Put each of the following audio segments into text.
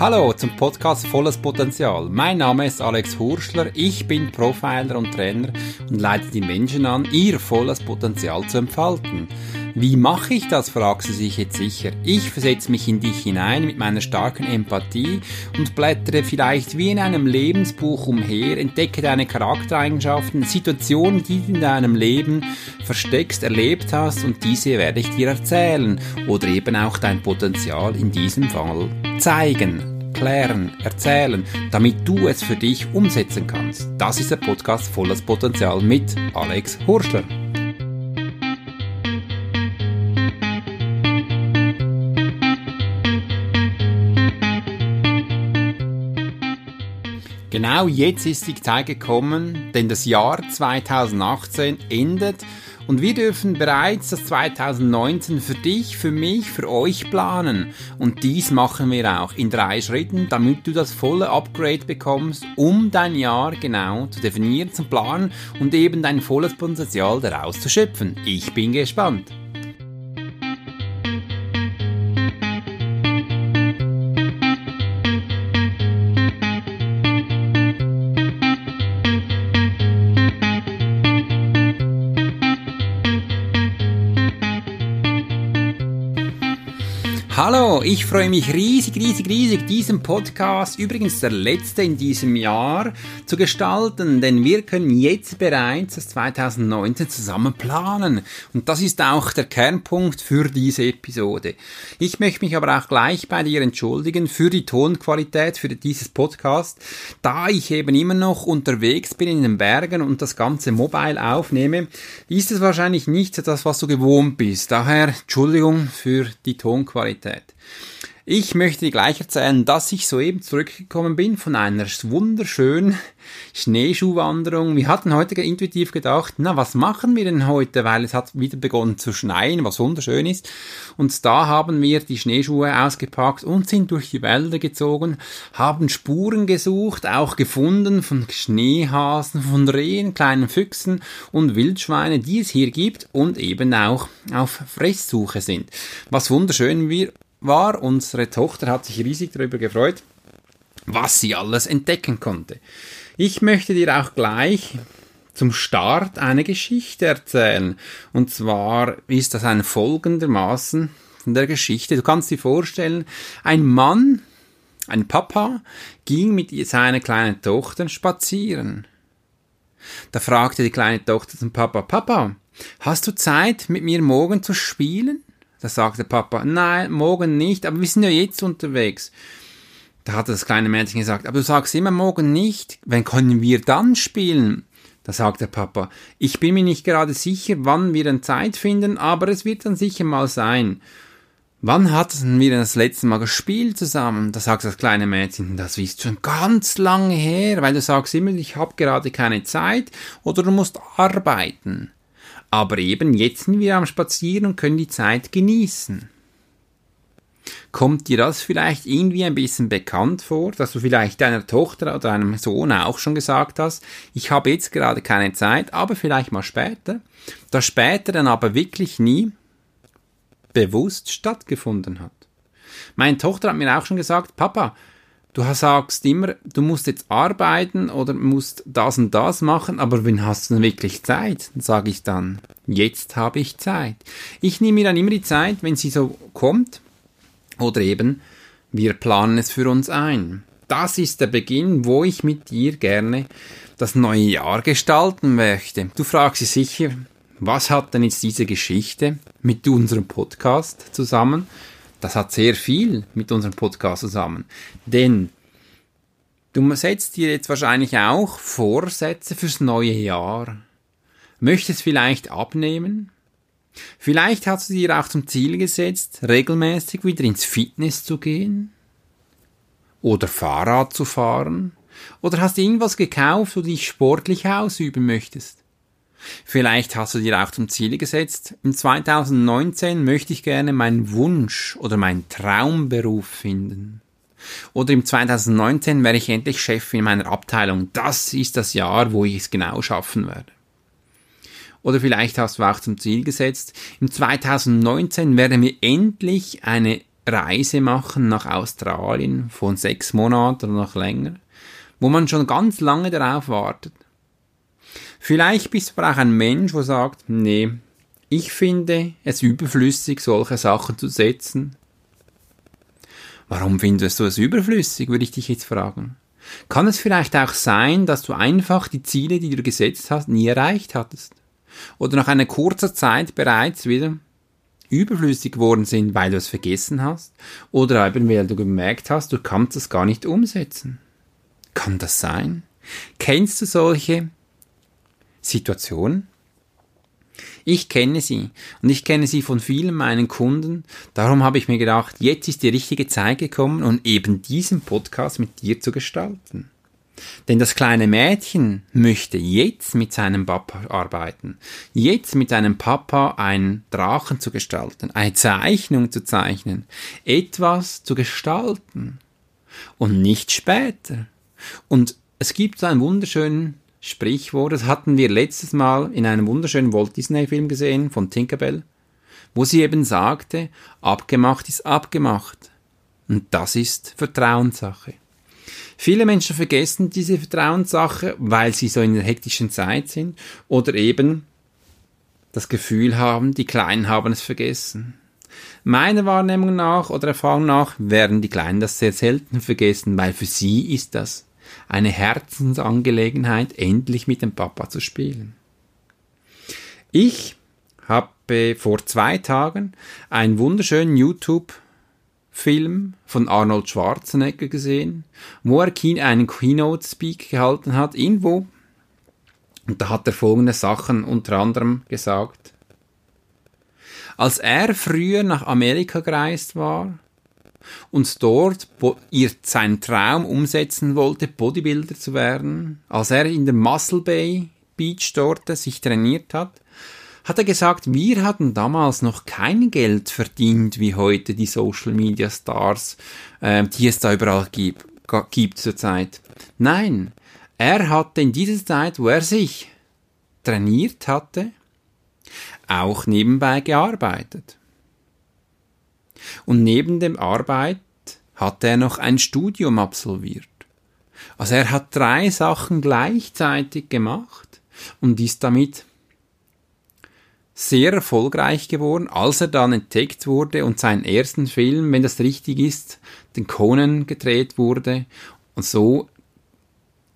Hallo zum Podcast Volles Potenzial. Mein Name ist Alex Hurschler, ich bin Profiler und Trainer und leite die Menschen an, ihr volles Potenzial zu entfalten. Wie mache ich das, fragst du sich jetzt sicher. Ich versetze mich in dich hinein mit meiner starken Empathie und blättere vielleicht wie in einem Lebensbuch umher, entdecke deine Charaktereigenschaften, Situationen, die du in deinem Leben versteckst, erlebt hast und diese werde ich dir erzählen oder eben auch dein Potenzial in diesem Fall zeigen, klären, erzählen, damit du es für dich umsetzen kannst. Das ist der Podcast Volles Potenzial mit Alex Hurschler. Genau jetzt ist die Zeit gekommen, denn das Jahr 2018 endet und wir dürfen bereits das 2019 für dich, für mich, für euch planen. Und dies machen wir auch in drei Schritten, damit du das volle Upgrade bekommst, um dein Jahr genau zu definieren, zu planen und eben dein volles Potenzial daraus zu schöpfen. Ich bin gespannt. Ich freue mich riesig, riesig, riesig, diesen Podcast, übrigens der letzte in diesem Jahr, zu gestalten, denn wir können jetzt bereits das 2019 zusammen planen. Und das ist auch der Kernpunkt für diese Episode. Ich möchte mich aber auch gleich bei dir entschuldigen für die Tonqualität für dieses Podcast, da ich eben immer noch unterwegs bin in den Bergen und das Ganze mobile aufnehme, ist es wahrscheinlich nicht das, was du gewohnt bist. Daher Entschuldigung für die Tonqualität. Ich möchte gleich erzählen, dass ich soeben zurückgekommen bin von einer wunderschönen Schneeschuhwanderung. Wir hatten heute intuitiv gedacht, na, was machen wir denn heute? Weil es hat wieder begonnen zu schneien, was wunderschön ist. Und da haben wir die Schneeschuhe ausgepackt und sind durch die Wälder gezogen, haben Spuren gesucht, auch gefunden von Schneehasen, von Rehen, kleinen Füchsen und Wildschweine, die es hier gibt und eben auch auf Fresssuche sind. Was wunderschön wir war. Unsere Tochter hat sich riesig darüber gefreut, was sie alles entdecken konnte. Ich möchte dir auch gleich zum Start eine Geschichte erzählen. Und zwar ist das ein folgendermaßen von der Geschichte. Du kannst dir vorstellen, ein Mann, ein Papa, ging mit seiner kleinen Tochter spazieren. Da fragte die kleine Tochter zum Papa, Papa, hast du Zeit, mit mir morgen zu spielen? Da sagte Papa, nein, morgen nicht, aber wir sind ja jetzt unterwegs. Da hatte das kleine Mädchen gesagt, aber du sagst immer morgen nicht, wann können wir dann spielen? Da sagte Papa, ich bin mir nicht gerade sicher, wann wir dann Zeit finden, aber es wird dann sicher mal sein. Wann hatten wir denn das letzte Mal gespielt zusammen? Da sagt das kleine Mädchen, das ist schon ganz lange her, weil du sagst immer, ich habe gerade keine Zeit oder du musst arbeiten. Aber eben jetzt sind wir am Spazieren und können die Zeit genießen. Kommt dir das vielleicht irgendwie ein bisschen bekannt vor, dass du vielleicht deiner Tochter oder deinem Sohn auch schon gesagt hast, ich habe jetzt gerade keine Zeit, aber vielleicht mal später, das später dann aber wirklich nie bewusst stattgefunden hat. Meine Tochter hat mir auch schon gesagt, Papa, du sagst immer, du musst jetzt arbeiten oder musst das und das machen, aber wenn hast du denn wirklich Zeit? Sage ich dann, jetzt habe ich Zeit. Ich nehme mir dann immer die Zeit, wenn sie so kommt, oder eben, wir planen es für uns ein. Das ist der Beginn, wo ich mit dir gerne das neue Jahr gestalten möchte. Du fragst dich sicher, was hat denn jetzt diese Geschichte mit unserem Podcast zusammen? Das hat sehr viel mit unserem Podcast zusammen. Denn du setzt dir jetzt wahrscheinlich auch Vorsätze fürs neue Jahr. Möchtest vielleicht abnehmen? Vielleicht hast du dir auch zum Ziel gesetzt, regelmäßig wieder ins Fitness zu gehen? Oder Fahrrad zu fahren? Oder hast du irgendwas gekauft, wo du dich sportlich ausüben möchtest? Vielleicht hast du dir auch zum Ziel gesetzt, im 2019 möchte ich gerne meinen Wunsch oder meinen Traumberuf finden. Oder im 2019 wäre ich endlich Chef in meiner Abteilung. Das ist das Jahr, wo ich es genau schaffen werde. Oder vielleicht hast du auch zum Ziel gesetzt, im 2019 werden wir endlich eine Reise machen nach Australien von sechs Monaten oder noch länger, wo man schon ganz lange darauf wartet. Vielleicht bist du aber auch ein Mensch, wo sagt, nee, ich finde es überflüssig, solche Sachen zu setzen. Warum findest du es überflüssig, würde ich dich jetzt fragen. Kann es vielleicht auch sein, dass du einfach die Ziele, die du gesetzt hast, nie erreicht hattest? Oder nach einer kurzen Zeit bereits wieder überflüssig geworden sind, weil du es vergessen hast? Oder eben weil du gemerkt hast, du kannst es gar nicht umsetzen? Kann das sein? Kennst du solche Situationen? Ich kenne sie und ich kenne sie von vielen meinen Kunden. Darum habe ich mir gedacht, jetzt ist die richtige Zeit gekommen, um eben diesen Podcast mit dir zu gestalten. Denn das kleine Mädchen möchte jetzt mit seinem Papa arbeiten, jetzt mit seinem Papa einen Drachen zu gestalten, eine Zeichnung zu zeichnen, etwas zu gestalten und nicht später. Und es gibt so einen wunderschönen Sprichwort, das hatten wir letztes Mal in einem wunderschönen Walt Disney Film gesehen von Tinkerbell, wo sie eben sagte, abgemacht ist abgemacht. Und das ist Vertrauenssache. Viele Menschen vergessen diese Vertrauenssache, weil sie so in der hektischen Zeit sind oder eben das Gefühl haben, die Kleinen haben es vergessen. Meiner Wahrnehmung nach oder Erfahrung nach werden die Kleinen das sehr selten vergessen, weil für sie ist das eine Herzensangelegenheit, endlich mit dem Papa zu spielen. Ich habe vor zwei Tagen einen wunderschönen YouTube-Film von Arnold Schwarzenegger gesehen, wo er einen Keynote-Speak gehalten hat, irgendwo. Und da hat er folgende Sachen unter anderem gesagt. Als er früher nach Amerika gereist war, und dort ihr seinen Traum umsetzen wollte, Bodybuilder zu werden, als er in der Muscle Bay Beach dort sich trainiert hat, hat er gesagt, wir hatten damals noch kein Geld verdient wie heute die Social Media Stars, äh, die es da überall gibt, gibt zurzeit. Nein, er hatte in dieser Zeit, wo er sich trainiert hatte, auch nebenbei gearbeitet. Und neben dem Arbeit hat er noch ein Studium absolviert. Also er hat drei Sachen gleichzeitig gemacht und ist damit sehr erfolgreich geworden, als er dann entdeckt wurde und seinen ersten Film, wenn das richtig ist, den Conan gedreht wurde und so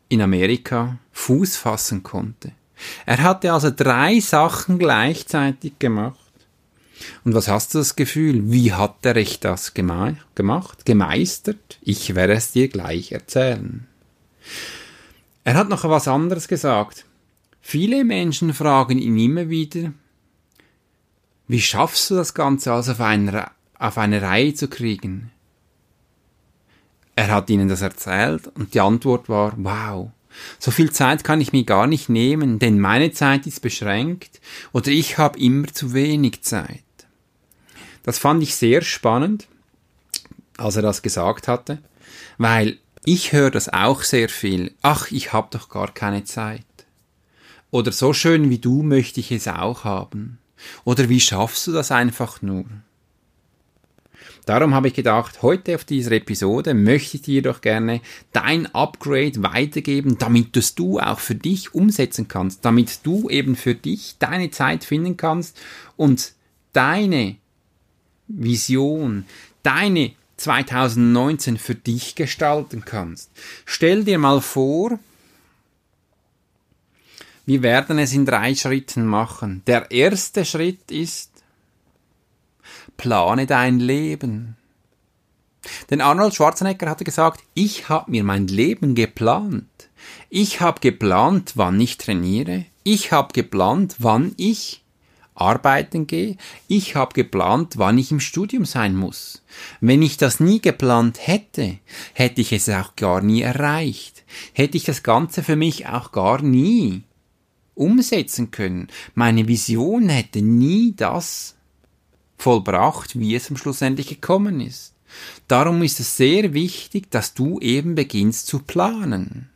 in Amerika Fuß fassen konnte. Er hatte also drei Sachen gleichzeitig gemacht. Und was hast du das Gefühl? Wie hat der ich das gema gemacht, gemeistert? Ich werde es dir gleich erzählen. Er hat noch was anderes gesagt. Viele Menschen fragen ihn immer wieder, wie schaffst du das Ganze also auf eine, auf eine Reihe zu kriegen? Er hat ihnen das erzählt und die Antwort war, wow, so viel Zeit kann ich mir gar nicht nehmen, denn meine Zeit ist beschränkt oder ich habe immer zu wenig Zeit. Das fand ich sehr spannend, als er das gesagt hatte, weil ich höre das auch sehr viel. Ach, ich habe doch gar keine Zeit. Oder so schön wie du möchte ich es auch haben. Oder wie schaffst du das einfach nur? Darum habe ich gedacht, heute auf dieser Episode möchte ich dir doch gerne dein Upgrade weitergeben, damit das du auch für dich umsetzen kannst, damit du eben für dich deine Zeit finden kannst und deine Vision, deine 2019 für dich gestalten kannst. Stell dir mal vor, wir werden es in drei Schritten machen. Der erste Schritt ist, plane dein Leben. Denn Arnold Schwarzenegger hatte gesagt, ich habe mir mein Leben geplant. Ich habe geplant, wann ich trainiere. Ich habe geplant, wann ich arbeiten gehe. Ich habe geplant, wann ich im Studium sein muss. Wenn ich das nie geplant hätte, hätte ich es auch gar nie erreicht. Hätte ich das Ganze für mich auch gar nie umsetzen können. Meine Vision hätte nie das vollbracht, wie es am schlussendlich gekommen ist. Darum ist es sehr wichtig, dass du eben beginnst zu planen.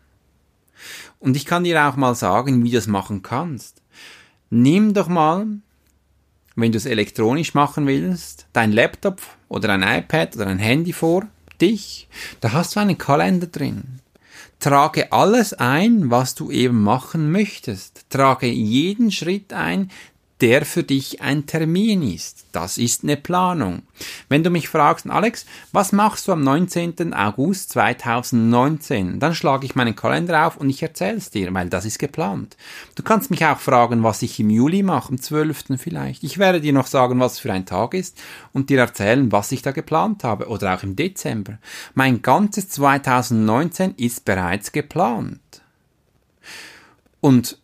Und ich kann dir auch mal sagen, wie du das machen kannst. Nimm doch mal wenn du es elektronisch machen willst, dein Laptop oder ein iPad oder ein Handy vor dich, da hast du einen Kalender drin. Trage alles ein, was du eben machen möchtest. Trage jeden Schritt ein, der für dich ein Termin ist. Das ist eine Planung. Wenn du mich fragst, Alex, was machst du am 19. August 2019? Dann schlage ich meinen Kalender auf und ich erzähle es dir, weil das ist geplant. Du kannst mich auch fragen, was ich im Juli mache, am 12. vielleicht. Ich werde dir noch sagen, was für ein Tag ist und dir erzählen, was ich da geplant habe oder auch im Dezember. Mein ganzes 2019 ist bereits geplant. Und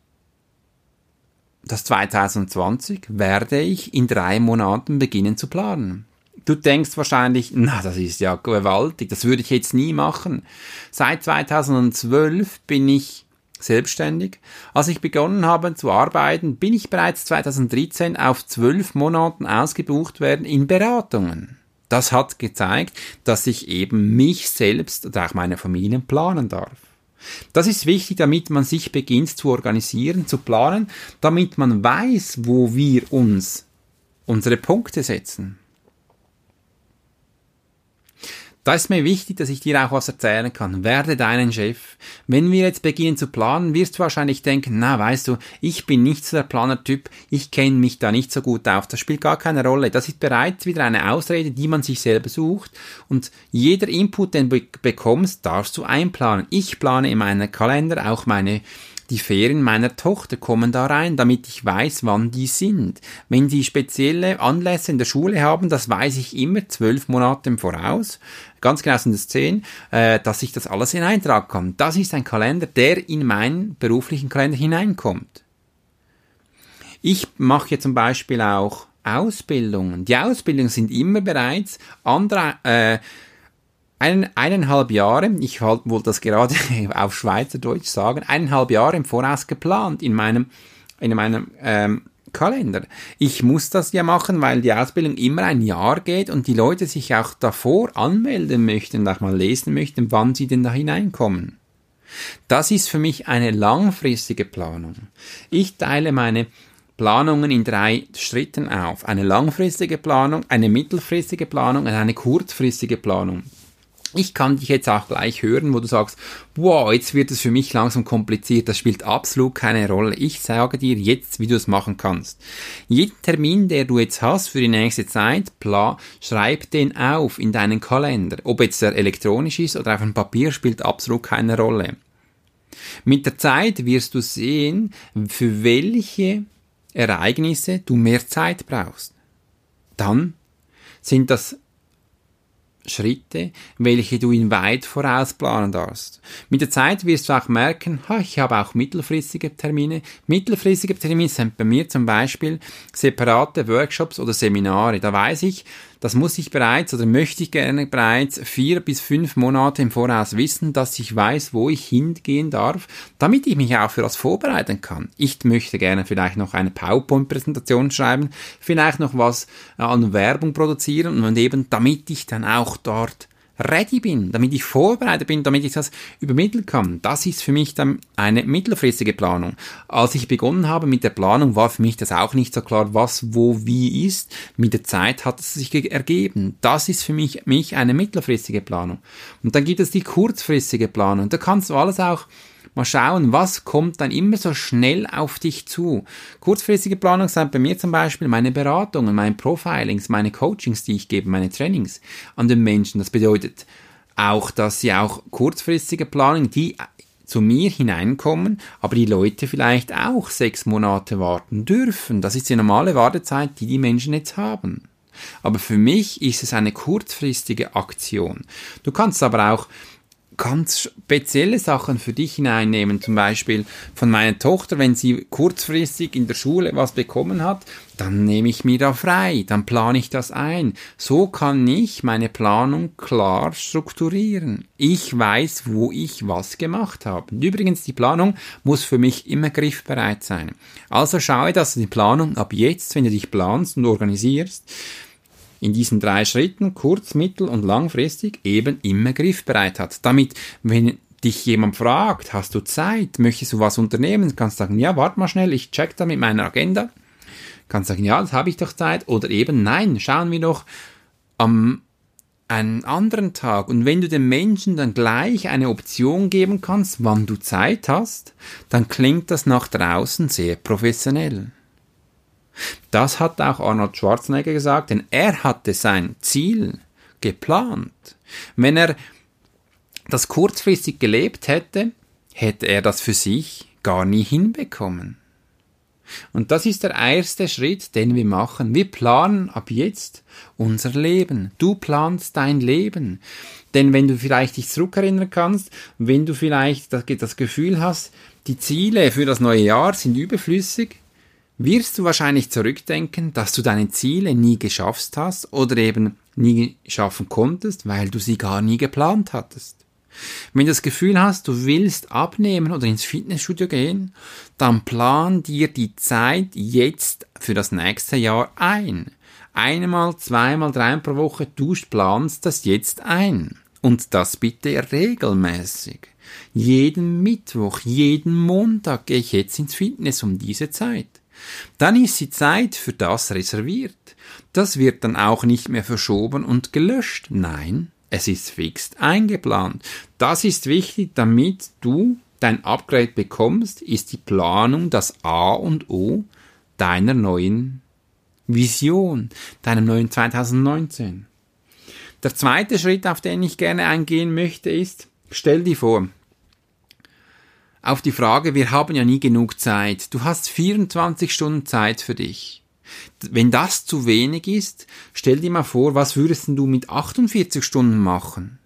das 2020 werde ich in drei Monaten beginnen zu planen. Du denkst wahrscheinlich, na, das ist ja gewaltig, das würde ich jetzt nie machen. Seit 2012 bin ich selbstständig. Als ich begonnen habe zu arbeiten, bin ich bereits 2013 auf zwölf Monaten ausgebucht werden in Beratungen. Das hat gezeigt, dass ich eben mich selbst oder auch meine Familie planen darf. Das ist wichtig, damit man sich beginnt zu organisieren, zu planen, damit man weiß, wo wir uns unsere Punkte setzen. Da ist mir wichtig, dass ich dir auch was erzählen kann. Werde deinen Chef. Wenn wir jetzt beginnen zu planen, wirst du wahrscheinlich denken, na, weißt du, ich bin nicht so der Planertyp, ich kenne mich da nicht so gut auf. Das spielt gar keine Rolle. Das ist bereits wieder eine Ausrede, die man sich selber sucht. Und jeder Input, den du bekommst, darfst du einplanen. Ich plane in meinem Kalender auch meine die Ferien meiner Tochter kommen da rein, damit ich weiß, wann die sind. Wenn die spezielle Anlässe in der Schule haben, das weiß ich immer zwölf Monate im Voraus, ganz genau sind es zehn, äh, dass ich das alles hineintragen kann. Das ist ein Kalender, der in meinen beruflichen Kalender hineinkommt. Ich mache hier zum Beispiel auch Ausbildungen. Die Ausbildungen sind immer bereits andere äh, einen, eineinhalb Jahre, ich wollte wohl das gerade auf Schweizerdeutsch sagen, eineinhalb Jahre im Voraus geplant in meinem, in meinem ähm, Kalender. Ich muss das ja machen, weil die Ausbildung immer ein Jahr geht und die Leute sich auch davor anmelden möchten auch mal lesen möchten, wann sie denn da hineinkommen. Das ist für mich eine langfristige Planung. Ich teile meine Planungen in drei Schritten auf. Eine langfristige Planung, eine mittelfristige Planung und eine kurzfristige Planung. Ich kann dich jetzt auch gleich hören, wo du sagst, wow, jetzt wird es für mich langsam kompliziert, das spielt absolut keine Rolle. Ich sage dir jetzt, wie du es machen kannst. Jeden Termin, der du jetzt hast für die nächste Zeit, bla, schreib den auf in deinen Kalender. Ob jetzt der elektronisch ist oder auf dem Papier, spielt absolut keine Rolle. Mit der Zeit wirst du sehen, für welche Ereignisse du mehr Zeit brauchst. Dann sind das Schritte, welche du in weit vorausplanen darfst. Mit der Zeit wirst du auch merken, ha, ich habe auch mittelfristige Termine. Mittelfristige Termine sind bei mir zum Beispiel separate Workshops oder Seminare. Da weiß ich, das muss ich bereits oder möchte ich gerne bereits vier bis fünf Monate im Voraus wissen, dass ich weiß, wo ich hingehen darf, damit ich mich auch für das vorbereiten kann. Ich möchte gerne vielleicht noch eine PowerPoint-Präsentation schreiben, vielleicht noch was an Werbung produzieren und eben damit ich dann auch dort ready bin, damit ich vorbereitet bin, damit ich das übermitteln kann. Das ist für mich dann eine mittelfristige Planung. Als ich begonnen habe mit der Planung, war für mich das auch nicht so klar, was wo wie ist. Mit der Zeit hat es sich ergeben. Das ist für mich, mich eine mittelfristige Planung. Und dann gibt es die kurzfristige Planung. Da kannst du alles auch Mal schauen, was kommt dann immer so schnell auf dich zu. Kurzfristige Planung sind bei mir zum Beispiel meine Beratungen, meine Profilings, meine Coachings, die ich gebe, meine Trainings an den Menschen. Das bedeutet auch, dass sie auch kurzfristige Planung, die zu mir hineinkommen, aber die Leute vielleicht auch sechs Monate warten dürfen. Das ist die normale Wartezeit, die die Menschen jetzt haben. Aber für mich ist es eine kurzfristige Aktion. Du kannst aber auch ganz spezielle Sachen für dich hineinnehmen. Zum Beispiel von meiner Tochter, wenn sie kurzfristig in der Schule was bekommen hat, dann nehme ich mir da frei, dann plane ich das ein. So kann ich meine Planung klar strukturieren. Ich weiß, wo ich was gemacht habe. Und übrigens, die Planung muss für mich immer griffbereit sein. Also schaue, dass du die Planung ab jetzt, wenn du dich planst und organisierst, in diesen drei Schritten, kurz-, mittel- und langfristig, eben immer griffbereit hat. Damit, wenn dich jemand fragt, hast du Zeit, möchtest du was unternehmen, kannst du sagen, ja, warte mal schnell, ich check da mit meiner Agenda, Kannst sagen, ja, das habe ich doch Zeit. Oder eben, nein, schauen wir doch am einen anderen Tag. Und wenn du den Menschen dann gleich eine Option geben kannst, wann du Zeit hast, dann klingt das nach draußen sehr professionell. Das hat auch Arnold Schwarzenegger gesagt, denn er hatte sein Ziel geplant. Wenn er das kurzfristig gelebt hätte, hätte er das für sich gar nie hinbekommen. Und das ist der erste Schritt, den wir machen. Wir planen ab jetzt unser Leben. Du planst dein Leben. Denn wenn du vielleicht dich zurückerinnern kannst, wenn du vielleicht das Gefühl hast, die Ziele für das neue Jahr sind überflüssig, wirst du wahrscheinlich zurückdenken, dass du deine Ziele nie geschafft hast oder eben nie schaffen konntest, weil du sie gar nie geplant hattest. Wenn du das Gefühl hast, du willst abnehmen oder ins Fitnessstudio gehen, dann plan dir die Zeit jetzt für das nächste Jahr ein. Einmal, zweimal, dreimal pro Woche, du planst das jetzt ein. Und das bitte regelmäßig. Jeden Mittwoch, jeden Montag gehe ich jetzt ins Fitness um diese Zeit. Dann ist die Zeit für das reserviert. Das wird dann auch nicht mehr verschoben und gelöscht. Nein, es ist fix eingeplant. Das ist wichtig, damit du dein Upgrade bekommst, ist die Planung das A und O deiner neuen Vision, deinem neuen 2019. Der zweite Schritt, auf den ich gerne eingehen möchte, ist, stell dir vor, auf die Frage, wir haben ja nie genug Zeit. Du hast 24 Stunden Zeit für dich. Wenn das zu wenig ist, stell dir mal vor, was würdest du mit 48 Stunden machen?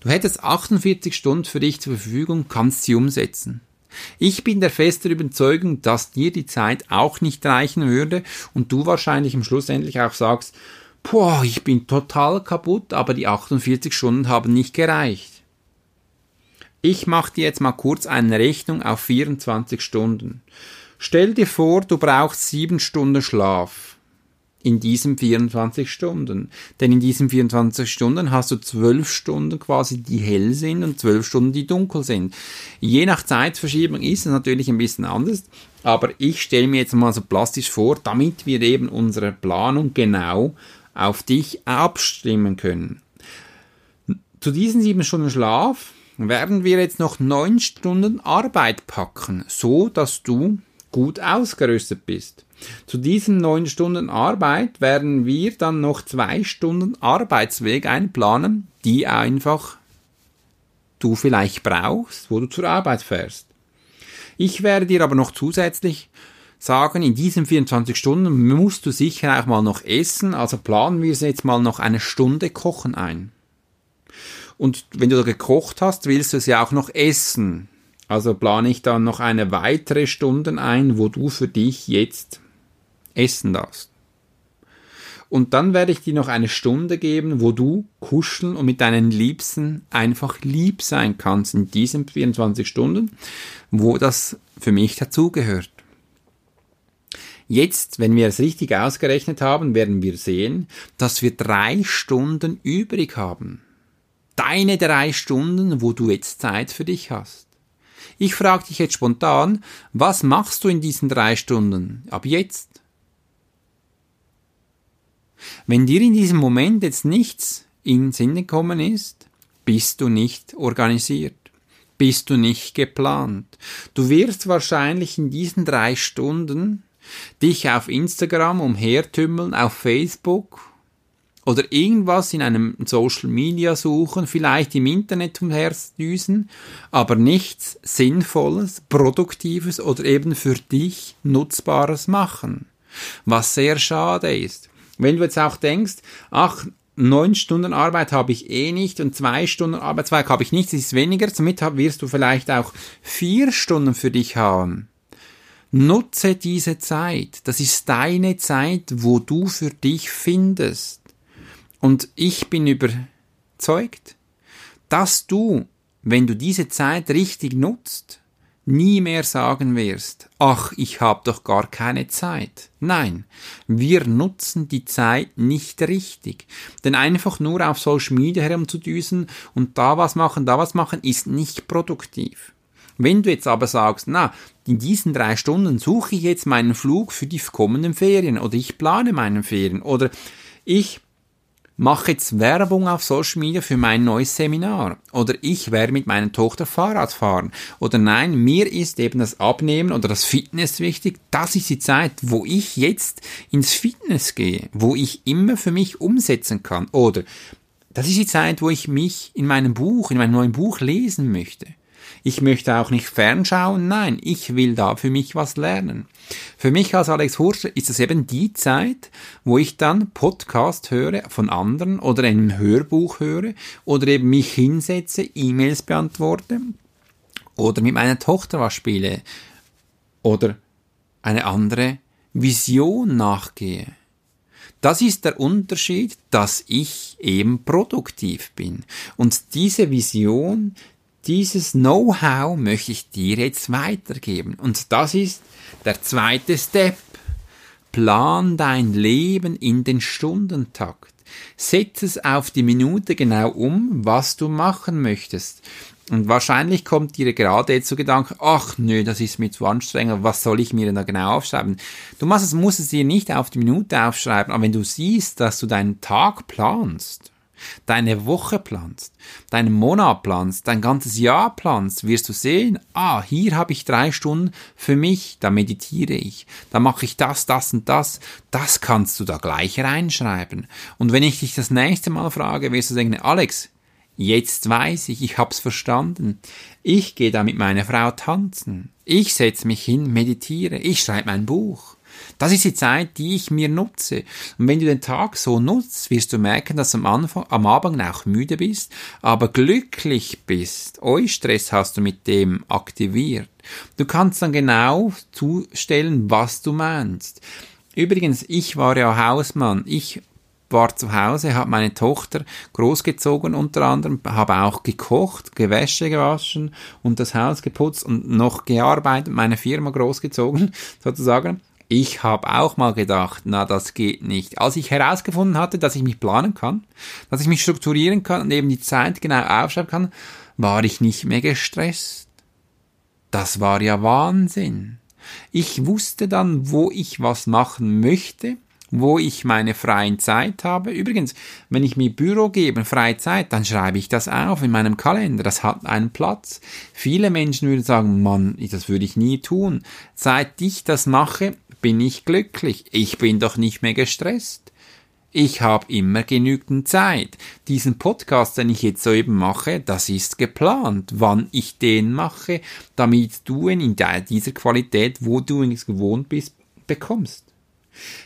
Du hättest 48 Stunden für dich zur Verfügung, kannst sie umsetzen. Ich bin der festen Überzeugung, dass dir die Zeit auch nicht reichen würde und du wahrscheinlich im Schluss endlich auch sagst, boah, ich bin total kaputt, aber die 48 Stunden haben nicht gereicht. Ich mache dir jetzt mal kurz eine Rechnung auf 24 Stunden. Stell dir vor, du brauchst sieben Stunden Schlaf in diesen 24 Stunden. Denn in diesen 24 Stunden hast du zwölf Stunden quasi, die hell sind und zwölf Stunden, die dunkel sind. Je nach Zeitverschiebung ist es natürlich ein bisschen anders, aber ich stelle mir jetzt mal so plastisch vor, damit wir eben unsere Planung genau auf dich abstimmen können. Zu diesen sieben Stunden Schlaf werden wir jetzt noch neun Stunden Arbeit packen, so dass du gut ausgerüstet bist. Zu diesen neun Stunden Arbeit werden wir dann noch zwei Stunden Arbeitsweg einplanen, die einfach du vielleicht brauchst, wo du zur Arbeit fährst. Ich werde dir aber noch zusätzlich sagen, in diesen 24 Stunden musst du sicher auch mal noch essen, also planen wir jetzt mal noch eine Stunde Kochen ein. Und wenn du da gekocht hast, willst du es ja auch noch essen. Also plane ich dann noch eine weitere Stunde ein, wo du für dich jetzt essen darfst. Und dann werde ich dir noch eine Stunde geben, wo du kuscheln und mit deinen Liebsten einfach lieb sein kannst in diesen 24 Stunden, wo das für mich dazugehört. Jetzt, wenn wir es richtig ausgerechnet haben, werden wir sehen, dass wir drei Stunden übrig haben. Deine drei Stunden, wo du jetzt Zeit für dich hast. Ich frage dich jetzt spontan, was machst du in diesen drei Stunden? Ab jetzt? Wenn dir in diesem Moment jetzt nichts in den Sinn gekommen ist, bist du nicht organisiert, bist du nicht geplant. Du wirst wahrscheinlich in diesen drei Stunden dich auf Instagram umhertümmeln, auf Facebook oder irgendwas in einem Social Media suchen, vielleicht im Internet umherdüsen, aber nichts Sinnvolles, Produktives oder eben für dich Nutzbares machen. Was sehr schade ist. Wenn du jetzt auch denkst, ach, neun Stunden Arbeit habe ich eh nicht und zwei Stunden Arbeitsweg habe ich nicht, das ist weniger, somit wirst du vielleicht auch vier Stunden für dich haben. Nutze diese Zeit. Das ist deine Zeit, wo du für dich findest. Und ich bin überzeugt, dass du, wenn du diese Zeit richtig nutzt, nie mehr sagen wirst, ach, ich habe doch gar keine Zeit. Nein, wir nutzen die Zeit nicht richtig. Denn einfach nur auf Social Media herumzudüsen und da was machen, da was machen, ist nicht produktiv. Wenn du jetzt aber sagst, na, in diesen drei Stunden suche ich jetzt meinen Flug für die kommenden Ferien oder ich plane meinen Ferien oder ich mache jetzt Werbung auf Social Media für mein neues Seminar oder ich werde mit meiner Tochter Fahrrad fahren oder nein, mir ist eben das Abnehmen oder das Fitness wichtig. Das ist die Zeit, wo ich jetzt ins Fitness gehe, wo ich immer für mich umsetzen kann oder das ist die Zeit, wo ich mich in meinem Buch, in meinem neuen Buch lesen möchte. Ich möchte auch nicht fernschauen, nein, ich will da für mich was lernen. Für mich als Alex Hurscher ist es eben die Zeit, wo ich dann Podcast höre von anderen oder ein Hörbuch höre oder eben mich hinsetze, E-Mails beantworte oder mit meiner Tochter was spiele oder eine andere Vision nachgehe. Das ist der Unterschied, dass ich eben produktiv bin. Und diese Vision, dieses Know-how möchte ich dir jetzt weitergeben. Und das ist der zweite Step. Plan dein Leben in den Stundentakt. Setz es auf die Minute genau um, was du machen möchtest. Und wahrscheinlich kommt dir gerade jetzt zu Gedanken, ach nö, das ist mir zu anstrengend, was soll ich mir denn da genau aufschreiben? Du musst es, musst es dir nicht auf die Minute aufschreiben, aber wenn du siehst, dass du deinen Tag planst, deine Woche planst, deinen Monat planst, dein ganzes Jahr planst, wirst du sehen, ah, hier habe ich drei Stunden für mich, da meditiere ich, da mache ich das, das und das, das kannst du da gleich reinschreiben. Und wenn ich dich das nächste Mal frage, wirst du denken, Alex, Jetzt weiß ich, ich hab's verstanden. Ich gehe da mit meiner Frau tanzen. Ich setz mich hin, meditiere. Ich schreibe mein Buch. Das ist die Zeit, die ich mir nutze. Und wenn du den Tag so nutzt, wirst du merken, dass am Anfang, am Abend auch müde bist, aber glücklich bist. Eustress hast du mit dem aktiviert. Du kannst dann genau zustellen, was du meinst. Übrigens, ich war ja Hausmann. Ich war zu Hause, habe meine Tochter großgezogen unter anderem, habe auch gekocht, Gewäsche gewaschen und das Haus geputzt und noch gearbeitet, meine Firma großgezogen sozusagen. Ich habe auch mal gedacht, na, das geht nicht. Als ich herausgefunden hatte, dass ich mich planen kann, dass ich mich strukturieren kann und eben die Zeit genau aufschreiben kann, war ich nicht mehr gestresst. Das war ja Wahnsinn. Ich wusste dann, wo ich was machen möchte, wo ich meine freien Zeit habe. Übrigens, wenn ich mir Büro gebe, freie Zeit, dann schreibe ich das auf in meinem Kalender. Das hat einen Platz. Viele Menschen würden sagen, Mann, das würde ich nie tun. Seit ich das mache, bin ich glücklich. Ich bin doch nicht mehr gestresst. Ich habe immer genügend Zeit. Diesen Podcast, den ich jetzt soeben mache, das ist geplant, wann ich den mache, damit du ihn in dieser Qualität, wo du es gewohnt bist, bekommst.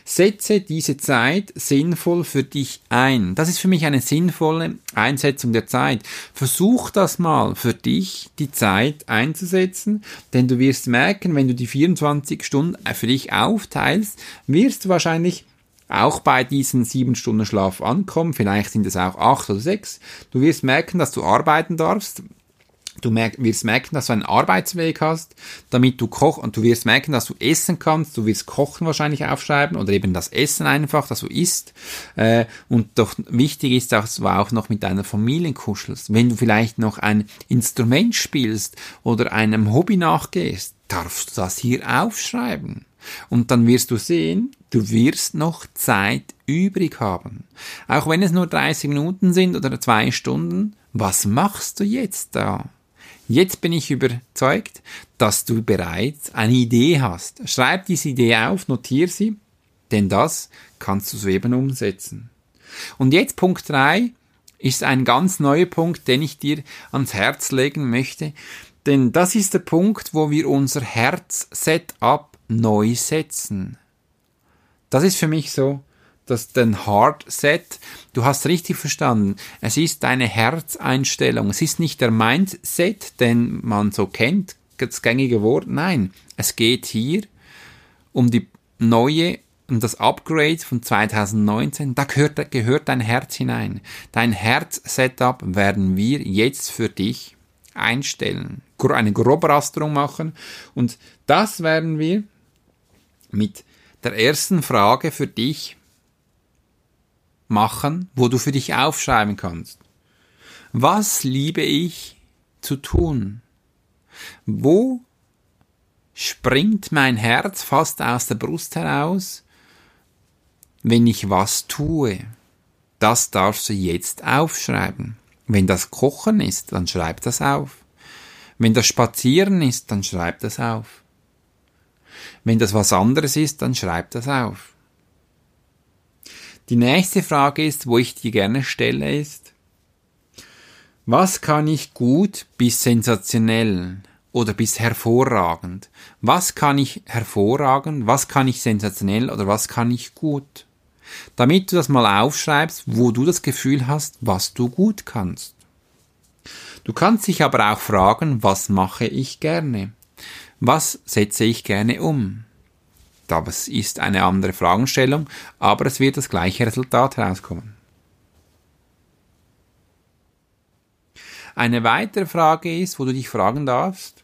Setze diese Zeit sinnvoll für dich ein. Das ist für mich eine sinnvolle Einsetzung der Zeit. Versuch das mal für dich, die Zeit einzusetzen, denn du wirst merken, wenn du die 24 Stunden für dich aufteilst, wirst du wahrscheinlich auch bei diesen sieben Stunden Schlaf ankommen. Vielleicht sind es auch acht oder sechs. Du wirst merken, dass du arbeiten darfst. Du merk, wirst merken, dass du einen Arbeitsweg hast, damit du koch und du wirst merken, dass du essen kannst. Du wirst Kochen wahrscheinlich aufschreiben oder eben das Essen einfach, dass du isst. Äh, und doch wichtig ist, dass du auch noch mit deiner Familie kuschelst. Wenn du vielleicht noch ein Instrument spielst oder einem Hobby nachgehst, darfst du das hier aufschreiben. Und dann wirst du sehen, du wirst noch Zeit übrig haben. Auch wenn es nur 30 Minuten sind oder zwei Stunden, was machst du jetzt da? Jetzt bin ich überzeugt, dass du bereits eine Idee hast. Schreib diese Idee auf, notiere sie, denn das kannst du soeben umsetzen. Und jetzt Punkt drei ist ein ganz neuer Punkt, den ich dir ans Herz legen möchte, denn das ist der Punkt, wo wir unser Herz-Setup neu setzen. Das ist für mich so das den Hard Set. Du hast richtig verstanden. Es ist deine Herzeinstellung. Es ist nicht der Mindset, den man so kennt, das gängige Wort. Nein, es geht hier um die neue um das Upgrade von 2019, da gehört, gehört dein Herz hinein. Dein Herz-Setup werden wir jetzt für dich einstellen, eine Grobrasterung machen und das werden wir mit der ersten Frage für dich machen, wo du für dich aufschreiben kannst. Was liebe ich zu tun? Wo springt mein Herz fast aus der Brust heraus, wenn ich was tue? Das darfst du jetzt aufschreiben. Wenn das Kochen ist, dann schreib das auf. Wenn das Spazieren ist, dann schreib das auf. Wenn das was anderes ist, dann schreib das auf. Die nächste Frage ist, wo ich dir gerne stelle, ist, was kann ich gut bis sensationell oder bis hervorragend? Was kann ich hervorragend, was kann ich sensationell oder was kann ich gut? Damit du das mal aufschreibst, wo du das Gefühl hast, was du gut kannst. Du kannst dich aber auch fragen, was mache ich gerne? Was setze ich gerne um? Das ist eine andere Fragestellung, aber es wird das gleiche Resultat herauskommen. Eine weitere Frage ist, wo du dich fragen darfst,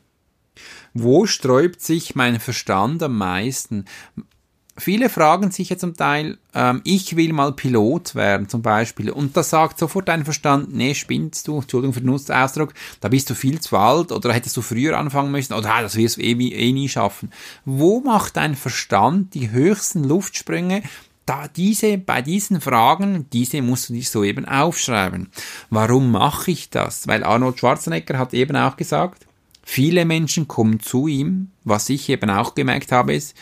wo sträubt sich mein Verstand am meisten? Viele fragen sich ja zum Teil, ähm, ich will mal Pilot werden zum Beispiel und da sagt sofort dein Verstand, nee, spinnst du, Entschuldigung für den Ausdruck, da bist du viel zu alt oder hättest du früher anfangen müssen oder ah, das wirst du eh, eh nie schaffen. Wo macht dein Verstand die höchsten Luftsprünge? Da diese, bei diesen Fragen, diese musst du dich soeben aufschreiben. Warum mache ich das? Weil Arnold Schwarzenegger hat eben auch gesagt, viele Menschen kommen zu ihm, was ich eben auch gemerkt habe, ist,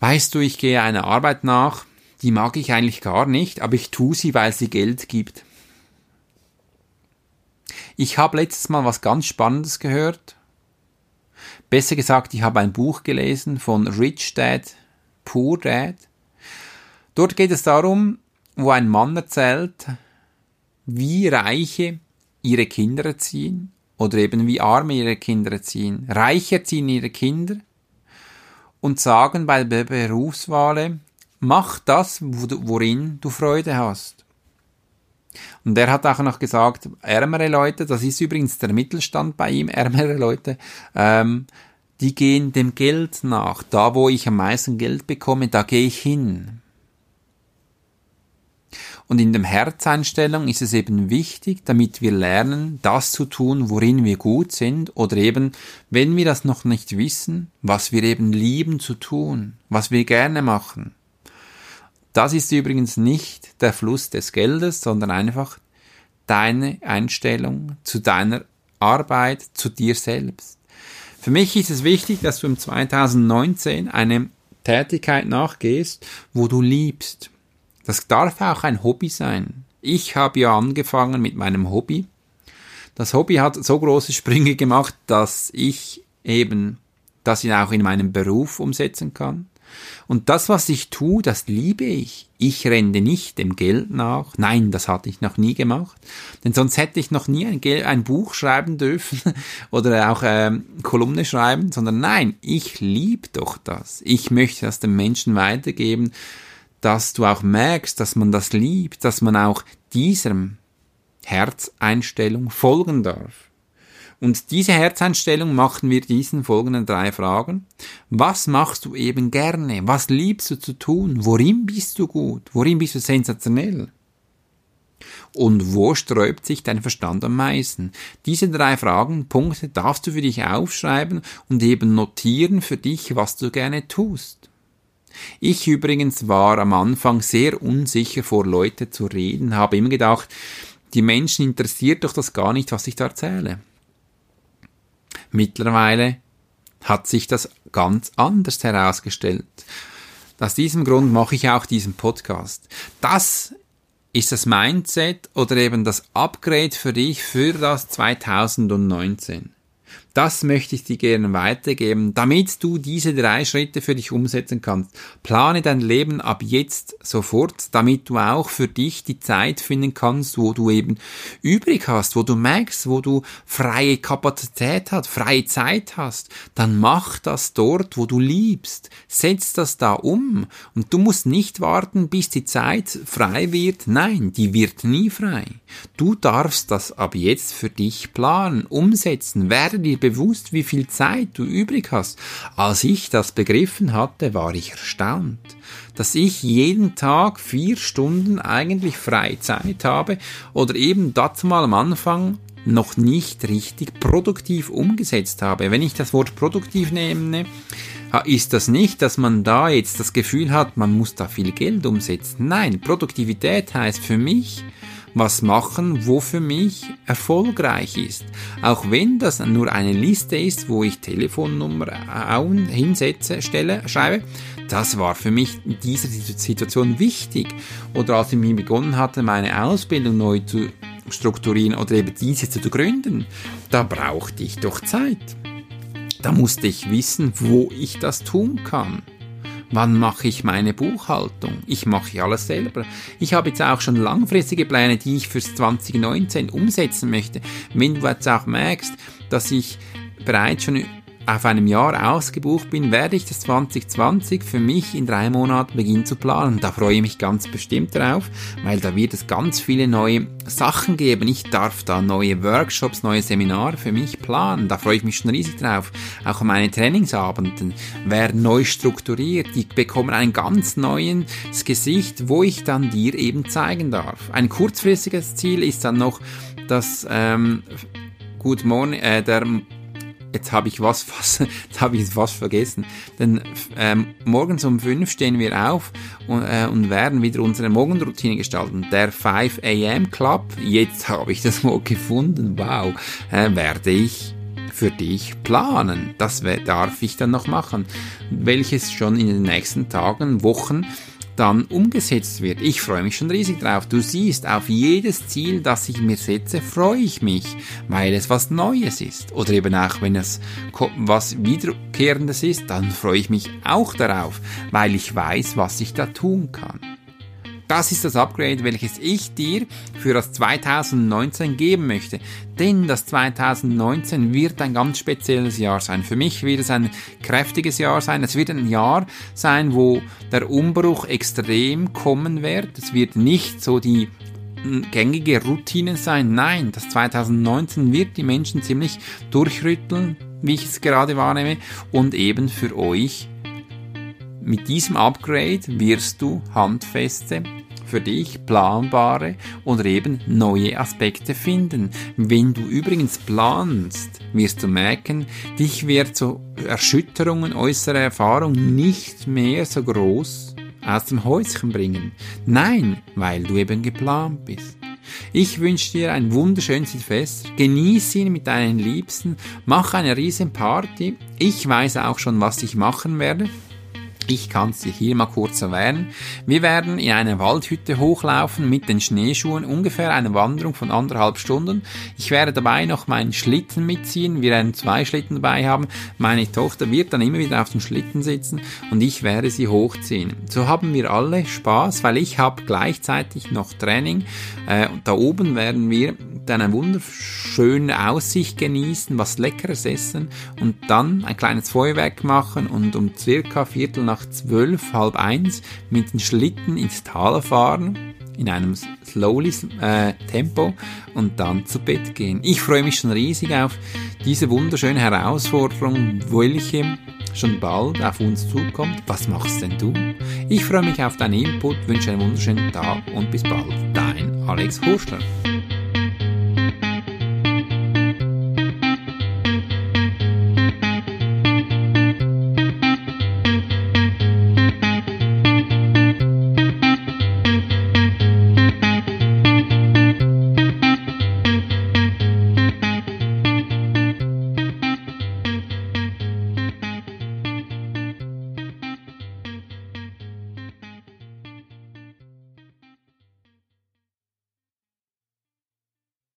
Weißt du, ich gehe einer Arbeit nach, die mag ich eigentlich gar nicht, aber ich tue sie, weil sie Geld gibt. Ich habe letztes Mal was ganz Spannendes gehört. Besser gesagt, ich habe ein Buch gelesen von Rich Dad, Poor Dad. Dort geht es darum, wo ein Mann erzählt, wie Reiche ihre Kinder erziehen oder eben wie Arme ihre Kinder erziehen. Reiche erziehen ihre Kinder und sagen bei der Berufswahl, mach das, worin du Freude hast. Und er hat auch noch gesagt, ärmere Leute, das ist übrigens der Mittelstand bei ihm, ärmere Leute, ähm, die gehen dem Geld nach. Da, wo ich am meisten Geld bekomme, da gehe ich hin. Und in der Herzeinstellung ist es eben wichtig, damit wir lernen, das zu tun, worin wir gut sind, oder eben, wenn wir das noch nicht wissen, was wir eben lieben zu tun, was wir gerne machen. Das ist übrigens nicht der Fluss des Geldes, sondern einfach deine Einstellung zu deiner Arbeit, zu dir selbst. Für mich ist es wichtig, dass du im 2019 eine Tätigkeit nachgehst, wo du liebst, das darf auch ein Hobby sein. Ich habe ja angefangen mit meinem Hobby. Das Hobby hat so große Sprünge gemacht, dass ich eben das auch in meinem Beruf umsetzen kann. Und das, was ich tue, das liebe ich. Ich renne nicht dem Geld nach. Nein, das hatte ich noch nie gemacht. Denn sonst hätte ich noch nie ein, ein Buch schreiben dürfen oder auch ähm, Kolumne schreiben, sondern nein, ich liebe doch das. Ich möchte das den Menschen weitergeben dass du auch merkst, dass man das liebt, dass man auch diesem Herzeinstellung folgen darf. Und diese Herzeinstellung machen wir diesen folgenden drei Fragen. Was machst du eben gerne? Was liebst du zu tun? Worin bist du gut? Worin bist du sensationell? Und wo sträubt sich dein Verstand am meisten? Diese drei Fragen, Punkte darfst du für dich aufschreiben und eben notieren für dich, was du gerne tust. Ich übrigens war am Anfang sehr unsicher vor Leute zu reden, habe immer gedacht, die Menschen interessiert doch das gar nicht, was ich da erzähle. Mittlerweile hat sich das ganz anders herausgestellt. Aus diesem Grund mache ich auch diesen Podcast. Das ist das Mindset oder eben das Upgrade für dich für das 2019. Das möchte ich dir gerne weitergeben, damit du diese drei Schritte für dich umsetzen kannst. Plane dein Leben ab jetzt sofort, damit du auch für dich die Zeit finden kannst, wo du eben übrig hast, wo du merkst, wo du freie Kapazität hast, freie Zeit hast. Dann mach das dort, wo du liebst. Setz das da um. Und du musst nicht warten, bis die Zeit frei wird. Nein, die wird nie frei. Du darfst das ab jetzt für dich planen, umsetzen, werde dir bewusst, wie viel Zeit du übrig hast. Als ich das begriffen hatte, war ich erstaunt, dass ich jeden Tag vier Stunden eigentlich freie Zeit habe oder eben dazu mal am Anfang noch nicht richtig produktiv umgesetzt habe. Wenn ich das Wort produktiv nehme, ist das nicht, dass man da jetzt das Gefühl hat, man muss da viel Geld umsetzen. Nein, Produktivität heißt für mich, was machen, wo für mich erfolgreich ist. Auch wenn das nur eine Liste ist, wo ich Telefonnummer hinsetze, stelle, schreibe, das war für mich in dieser Situation wichtig. Oder als ich mir begonnen hatte, meine Ausbildung neu zu strukturieren oder eben diese zu gründen, da brauchte ich doch Zeit. Da musste ich wissen, wo ich das tun kann. Wann mache ich meine Buchhaltung? Ich mache alles selber. Ich habe jetzt auch schon langfristige Pläne, die ich fürs 2019 umsetzen möchte. Wenn du jetzt auch merkst, dass ich bereits schon auf einem Jahr ausgebucht bin, werde ich das 2020 für mich in drei Monaten beginnen zu planen. Da freue ich mich ganz bestimmt drauf, weil da wird es ganz viele neue Sachen geben. Ich darf da neue Workshops, neue Seminare für mich planen. Da freue ich mich schon riesig drauf. Auch meine Trainingsabenden werden neu strukturiert. Die bekommen ein ganz neues Gesicht, wo ich dann dir eben zeigen darf. Ein kurzfristiges Ziel ist dann noch, dass ähm, Good Morning, äh, der jetzt habe ich was fast, jetzt habe ich es fast vergessen. Denn ähm, morgens um 5 stehen wir auf und, äh, und werden wieder unsere Morgenroutine gestalten. Der 5 AM Club, jetzt habe ich das Wort gefunden, wow, äh, werde ich für dich planen. Das darf ich dann noch machen, welches schon in den nächsten Tagen, Wochen dann umgesetzt wird. Ich freue mich schon riesig drauf. Du siehst, auf jedes Ziel, das ich mir setze, freue ich mich, weil es was Neues ist. Oder eben auch, wenn es was Wiederkehrendes ist, dann freue ich mich auch darauf, weil ich weiß, was ich da tun kann. Das ist das Upgrade, welches ich dir für das 2019 geben möchte. Denn das 2019 wird ein ganz spezielles Jahr sein. Für mich wird es ein kräftiges Jahr sein. Es wird ein Jahr sein, wo der Umbruch extrem kommen wird. Es wird nicht so die gängige Routine sein. Nein, das 2019 wird die Menschen ziemlich durchrütteln, wie ich es gerade wahrnehme, und eben für euch mit diesem Upgrade wirst du handfeste, für dich planbare oder eben neue Aspekte finden. Wenn du übrigens planst, wirst du merken, dich wird so Erschütterungen äußerer Erfahrung nicht mehr so groß aus dem Häuschen bringen. Nein, weil du eben geplant bist. Ich wünsche dir ein wunderschönes Silvester. Genieße ihn mit deinen Liebsten. Mach eine riesen Party. Ich weiß auch schon, was ich machen werde. Ich kann es dir hier mal kurz erwähnen. Wir werden in eine Waldhütte hochlaufen mit den Schneeschuhen, ungefähr eine Wanderung von anderthalb Stunden. Ich werde dabei noch meinen Schlitten mitziehen. Wir werden zwei Schlitten dabei haben. Meine Tochter wird dann immer wieder auf dem Schlitten sitzen und ich werde sie hochziehen. So haben wir alle Spaß, weil ich habe gleichzeitig noch Training. Äh, da oben werden wir dann eine wunderschöne Aussicht genießen, was Leckeres essen und dann ein kleines Feuerwerk machen und um circa Viertel nach zwölf, halb eins mit den Schlitten ins Tal fahren in einem slowly äh, Tempo und dann zu Bett gehen. Ich freue mich schon riesig auf diese wunderschöne Herausforderung, welche schon bald auf uns zukommt. Was machst denn du? Ich freue mich auf deinen Input, wünsche einen wunderschönen Tag und bis bald. Dein Alex Horschler.